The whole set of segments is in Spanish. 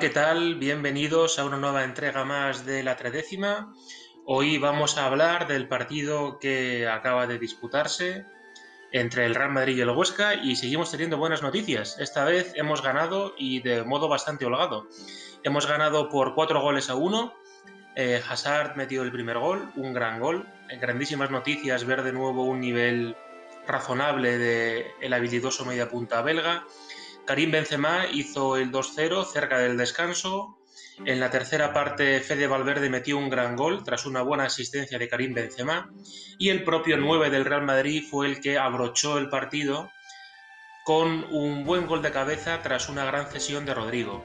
¿qué tal? Bienvenidos a una nueva entrega más de la tredécima. Hoy vamos a hablar del partido que acaba de disputarse entre el Real Madrid y el Huesca y seguimos teniendo buenas noticias. Esta vez hemos ganado y de modo bastante holgado. Hemos ganado por cuatro goles a uno. Eh, Hazard metió el primer gol, un gran gol. grandísimas noticias ver de nuevo un nivel razonable de el habilidoso punta belga. Karim Benzema hizo el 2-0 cerca del descanso. En la tercera parte, Fede Valverde metió un gran gol tras una buena asistencia de Karim Benzema. Y el propio 9 del Real Madrid fue el que abrochó el partido con un buen gol de cabeza tras una gran cesión de Rodrigo.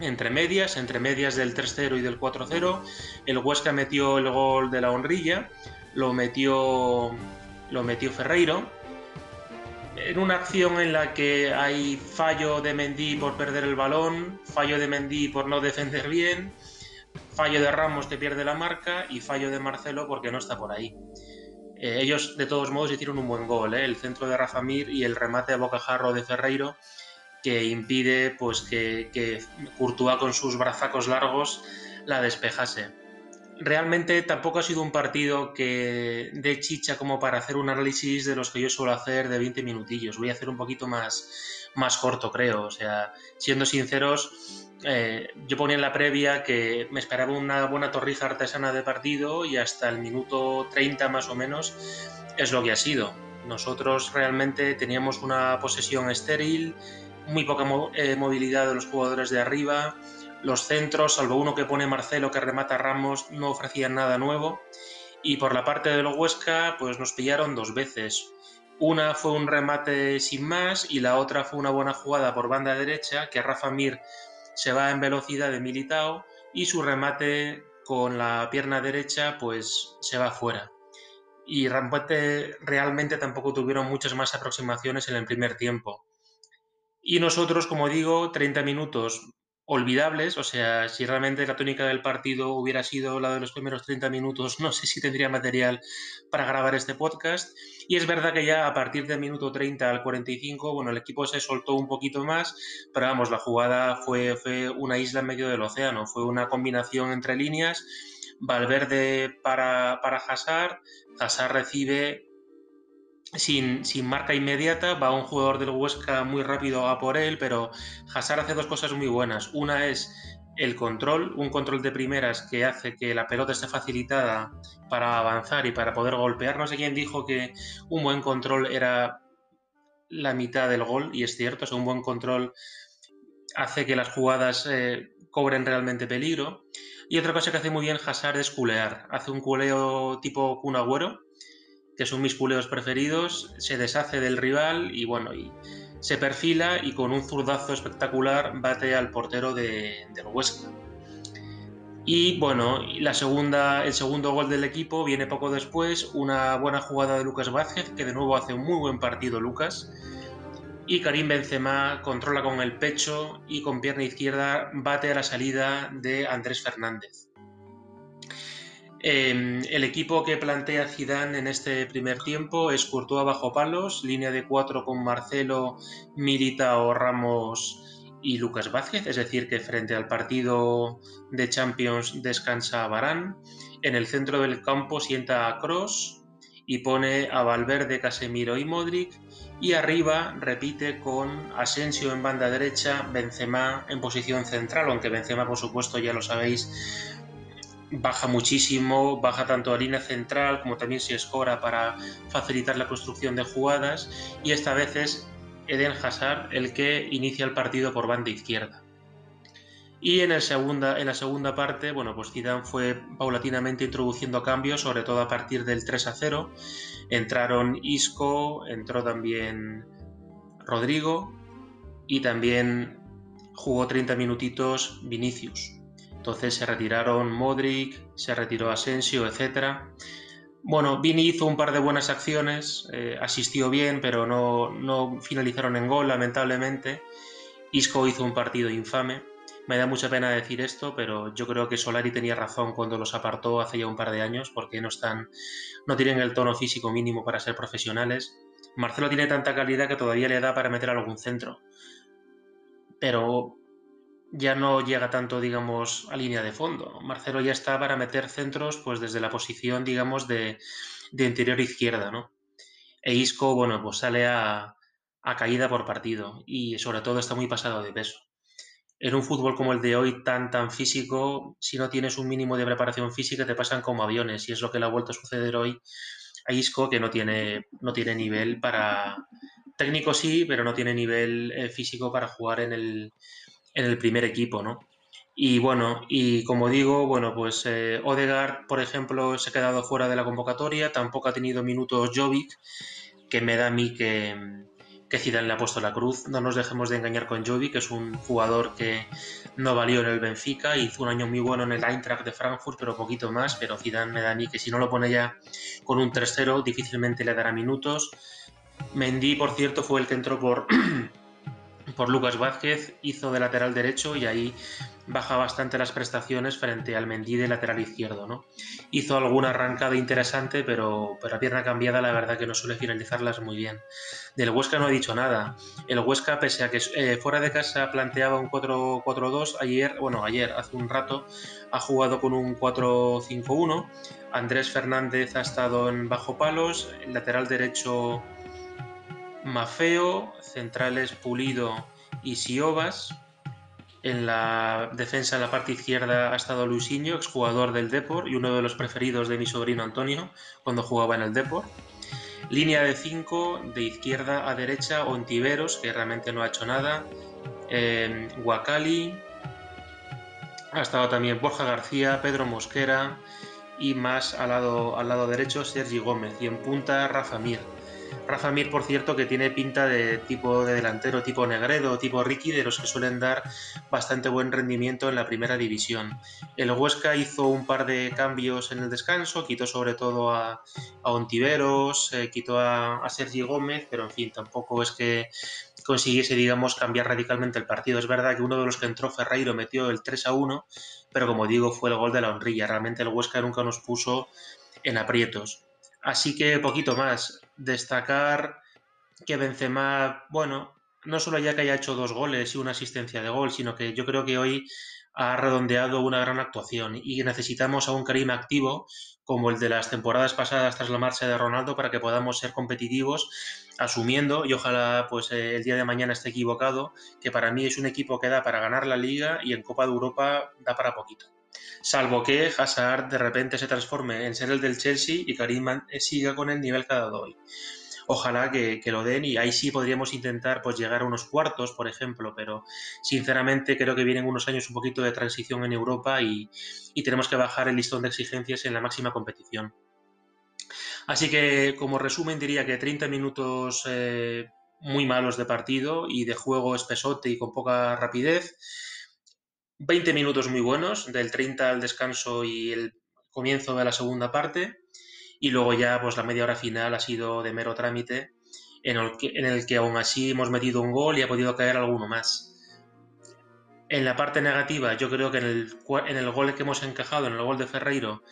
Entre medias, entre medias del 3-0 y del 4-0, el Huesca metió el gol de la honrilla, lo metió, lo metió Ferreiro en una acción en la que hay fallo de Mendy por perder el balón, fallo de Mendy por no defender bien, fallo de Ramos que pierde la marca y fallo de Marcelo porque no está por ahí. Eh, ellos de todos modos hicieron un buen gol, ¿eh? el centro de Rafa Mir y el remate a bocajarro de Ferreiro que impide pues que, que Courtois con sus brazacos largos la despejase realmente tampoco ha sido un partido que dé chicha como para hacer un análisis de los que yo suelo hacer de 20 minutillos. Voy a hacer un poquito más, más corto, creo. O sea, siendo sinceros, eh, yo ponía en la previa que me esperaba una buena torrija artesana de partido y hasta el minuto 30 más o menos es lo que ha sido. Nosotros realmente teníamos una posesión estéril, muy poca eh, movilidad de los jugadores de arriba, los centros, salvo uno que pone Marcelo que remata Ramos, no ofrecían nada nuevo. Y por la parte de los Huesca, pues nos pillaron dos veces. Una fue un remate sin más y la otra fue una buena jugada por banda derecha que Rafa Mir se va en velocidad de Militao y su remate con la pierna derecha pues se va fuera. Y Rampete realmente tampoco tuvieron muchas más aproximaciones en el primer tiempo. Y nosotros, como digo, 30 minutos olvidables. O sea, si realmente la tónica del partido hubiera sido la de los primeros 30 minutos, no sé si tendría material para grabar este podcast. Y es verdad que ya a partir del minuto 30 al 45, bueno, el equipo se soltó un poquito más, pero vamos, la jugada fue, una isla en medio del océano, fue una combinación entre líneas. Valverde para, para Hazard recibe sin, marca inmediata, va un jugador del Huesca muy rápido a por él, pero Hazard hace dos cosas muy buenas. Una es el control, un control de primeras que hace que la pelota esté facilitada para avanzar y para poder golpear. No sé quién dijo que un buen control era la mitad del gol, y es cierto, o un buen control hace que las jugadas eh, cobren realmente peligro. Y otra cosa que hace muy bien Hazard es culear. Hace un culeo tipo Kun Agüero, que son mis culeos preferidos, se deshace del rival y bueno, y se perfila y con un zurdazo espectacular bate al portero de, del Huesca. Y bueno, la segunda, el segundo gol del equipo viene poco después, una buena jugada de Lucas Vázquez, que de nuevo hace un muy buen partido Lucas. Y Karim Benzema controla con el pecho y con pierna izquierda bate a la salida de Andrés Fernández. Em, el equipo que plantea Zidane en este primer tiempo es Courtois bajo palos, línea de cuatro con Marcelo, Militao, Ramos y Lucas Vázquez, es decir, que frente al partido de Champions descansa Barán. En el centro del campo sienta a Cross y pone a Valverde, Casemiro y Modric. Y arriba repite con Asensio en banda derecha, Benzema en posición central, aunque Benzema, por supuesto, ya lo sabéis, baja muchísimo, baja tanto a línea central como también si escora para facilitar la construcción de jugadas y esta vez es Eden Hazard el que inicia el partido por banda izquierda. Y en, el segunda, en la segunda parte, bueno, pues Zidane fue paulatinamente introduciendo cambios, sobre todo a partir del 3 a 0. Entraron Isco, entró también Rodrigo y también jugó 30 minutitos Vinicius. Entonces se retiraron Modric, se retiró Asensio, etc. Bueno, Vini hizo un par de buenas acciones, eh, asistió bien, pero no, no finalizaron en gol, lamentablemente. Isco hizo un partido infame. Me da mucha pena decir esto, pero yo creo que Solari tenía razón cuando los apartó hace ya un par de años, porque no están, no tienen el tono físico mínimo para ser profesionales. Marcelo tiene tanta calidad que todavía le da para meter algún centro. Pero ya no llega tanto, digamos, a línea de fondo. Marcelo ya está para meter centros, pues desde la posición, digamos, de, interior izquierda, ¿no? E Isco, bueno, pues sale a, a caída por partido y sobre todo está muy pasado de peso. En un fútbol como el de hoy, tan, tan físico, si no tienes un mínimo de preparación física, te pasan como aviones y es lo que le ha vuelto a suceder hoy a Isco, que no tiene, no tiene nivel para... Técnico sí, pero no tiene nivel eh, físico para jugar en el, en el primer equipo, ¿no? Y bueno, y como digo, bueno, pues eh, Odegaard, por ejemplo, se ha quedado fuera de la convocatoria, tampoco ha tenido minutos Jovic, que me da a mí que, que Zidane le ha puesto la cruz. No nos dejemos de engañar con Jovic, que es un jugador que no valió en el Benfica, hizo un año muy bueno en el Eintracht de Frankfurt, pero poquito más, pero Zidane me da a mí que si no lo pone ya con un tercero, difícilmente le dará minutos. Mendy, por cierto, fue el que entró por por Lucas Vázquez, hizo de lateral derecho y ahí baja bastante las prestaciones frente al Mendy de lateral izquierdo. ¿no? Hizo alguna arrancada interesante, pero, pero a pierna cambiada la verdad que no suele finalizarlas muy bien. Del Huesca no he dicho nada. El Huesca, pese a que eh, fuera de casa planteaba un 4-4-2, ayer, bueno, ayer, hace un rato, ha jugado con un 4-5-1. Andrés Fernández ha estado en bajo palos, el lateral derecho Mafeo, centrales Pulido y Siobas. En la defensa, en la parte izquierda, ha estado Luisinho, exjugador del Depor y uno de los preferidos de mi sobrino Antonio cuando jugaba en el Depor. Línea de 5, de izquierda a derecha, Ontiveros, que realmente no ha hecho nada. Eh, Ha estado también Borja García, Pedro Mosquera y más al lado, al lado derecho Sergi Gómez. Y en punta Rafa Mir. Rafa Mir, por cierto, que tiene pinta de tipo de delantero, tipo Negredo, tipo Ricky, de los que suelen dar bastante buen rendimiento en la primera división. El Huesca hizo un par de cambios en el descanso, quitó sobre todo a, Ontiveros, eh, quitó a, a Sergi Gómez, pero en fin, tampoco es que consiguiese, digamos, cambiar radicalmente el partido. Es verdad que uno de los que entró, Ferreiro, metió el 3 a 1, pero como digo, fue el gol de la honrilla. Realmente el Huesca nunca nos puso en aprietos. Así que poquito más. Destacar que Benzema, bueno, no solo ya que haya hecho dos goles y una asistencia de gol, sino que yo creo que hoy ha redondeado una gran actuación y necesitamos a un Karim activo como el de las temporadas pasadas tras la marcha de Ronaldo para que podamos ser competitivos asumiendo y ojalá pues eh, el día de mañana esté equivocado que para mí es un equipo que da para ganar la liga y en Copa de Europa da para poquito salvo que Hazard de repente se transforme en ser el del Chelsea y Karim siga con el nivel que ha dado hoy. Ojalá que, lo den y ahí sí podríamos intentar pues llegar a unos cuartos, por ejemplo, pero sinceramente creo que vienen unos años un poquito de transición en Europa y, tenemos que bajar el listón de exigencias en la máxima competición. Así que como resumen diría que 30 minutos eh, muy malos de partido y de juego espesote y con poca rapidez 20 minutos muy buenos, del 30 al descanso y el comienzo de la segunda parte, y luego ya pues la media hora final ha sido de mero trámite, en el que, en el que aún así hemos metido un gol y ha podido caer alguno más. En la parte negativa, yo creo que en el, en el gol que hemos encajado, en el gol de Ferreiro,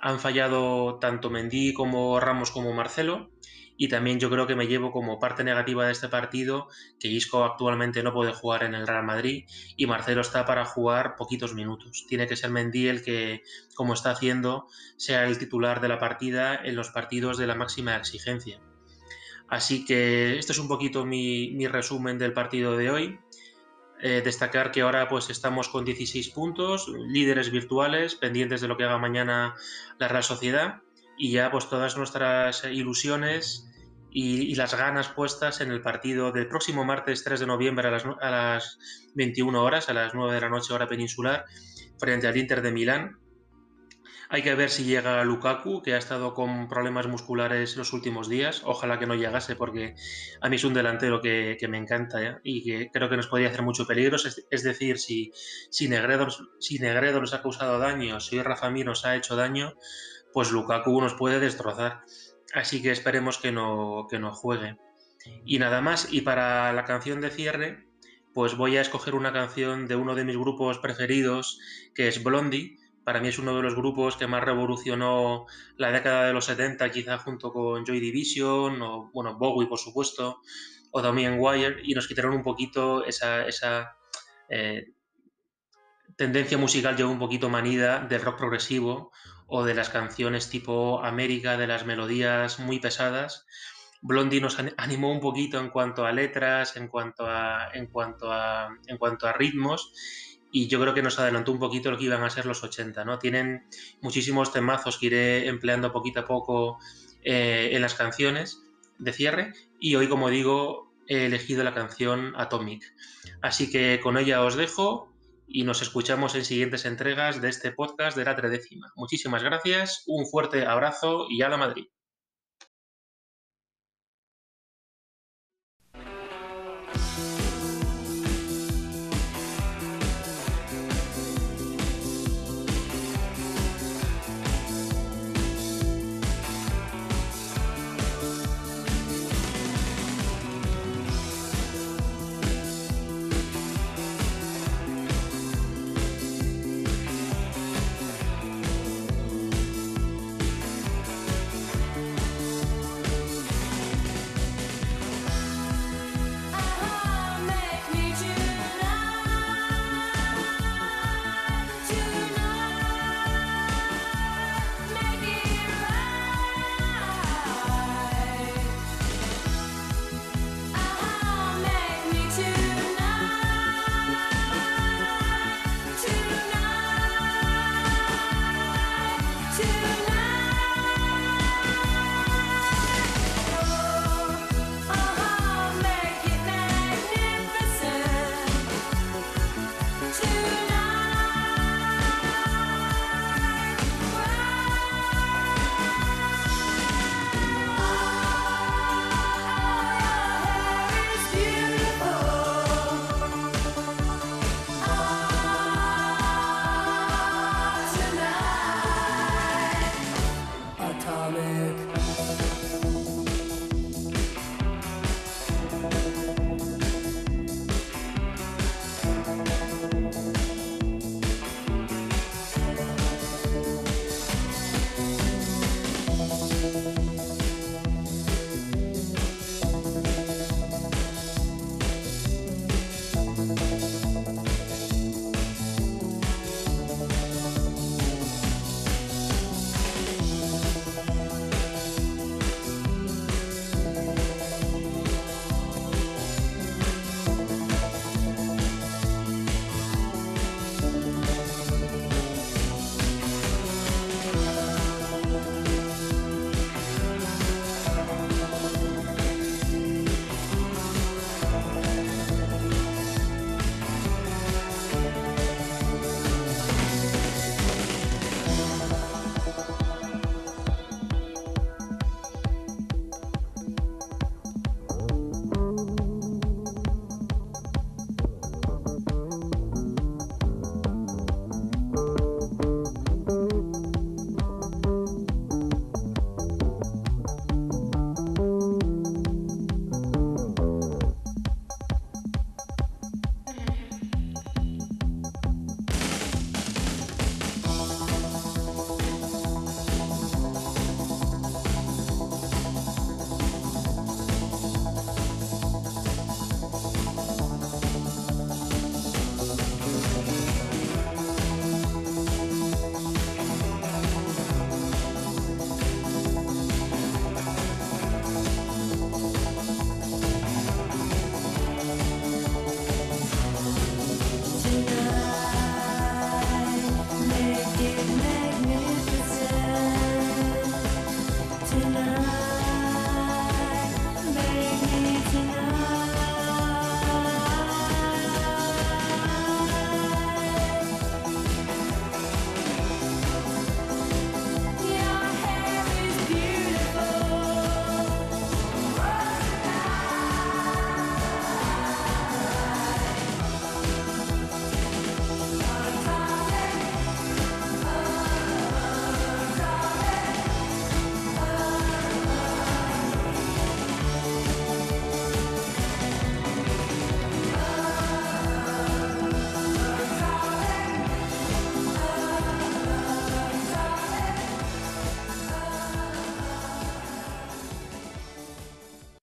han fallado tanto Mendy como Ramos como Marcelo. Y también yo creo que me llevo como parte negativa de este partido que Isco actualmente no puede jugar en el Real Madrid y Marcelo está para jugar poquitos minutos. Tiene que ser Mendy el que, como está haciendo, sea el titular de la partida en los partidos de la máxima exigencia. Así que este es un poquito mi, resumen del partido de hoy. Eh, destacar que ahora pues estamos con 16 puntos, líderes virtuales, pendientes de lo que haga mañana la Real Sociedad y ya pues todas nuestras ilusiones y, las ganas puestas en el partido del próximo martes 3 de noviembre a las, a las 21 horas, a las 9 de la noche hora peninsular, frente al Inter de Milán. Hay que ver si llega Lukaku, que ha estado con problemas musculares los últimos días. Ojalá que no llegase, porque a mí es un delantero que, me encanta y que creo que nos podría hacer mucho peligro. Es, decir, si, si, Negredo, si Negredo nos ha causado daño, si Rafa Mir nos ha hecho daño, pues Lukaku nos puede destrozar. Así que esperemos que no, que no juegue. Y nada más, y para la canción de cierre, pues voy a escoger una canción de uno de mis grupos preferidos, que es Blondie. Para mí es uno de los grupos que más revolucionó la década de los 70, quizá junto con Joy Division, o bueno, Bowie por supuesto, o también Wire, y nos quitaron un poquito esa, esa eh, tendencia musical yo un poquito manida del rock progresivo o de las canciones tipo América, de las melodías muy pesadas. Blondie nos animó un poquito en cuanto a letras, en cuanto a, en cuanto a, en cuanto a ritmos y yo creo que nos adelantó un poquito lo que iban a ser los 80, ¿no? Tienen muchísimos temazos que iré empleando poquito a poco eh, en las canciones de cierre y hoy, como digo, he elegido la canción Atomic. Así que con ella os dejo y nos escuchamos en siguientes entregas de este podcast de la tredécima. Muchísimas gracias, un fuerte abrazo y a la Madrid.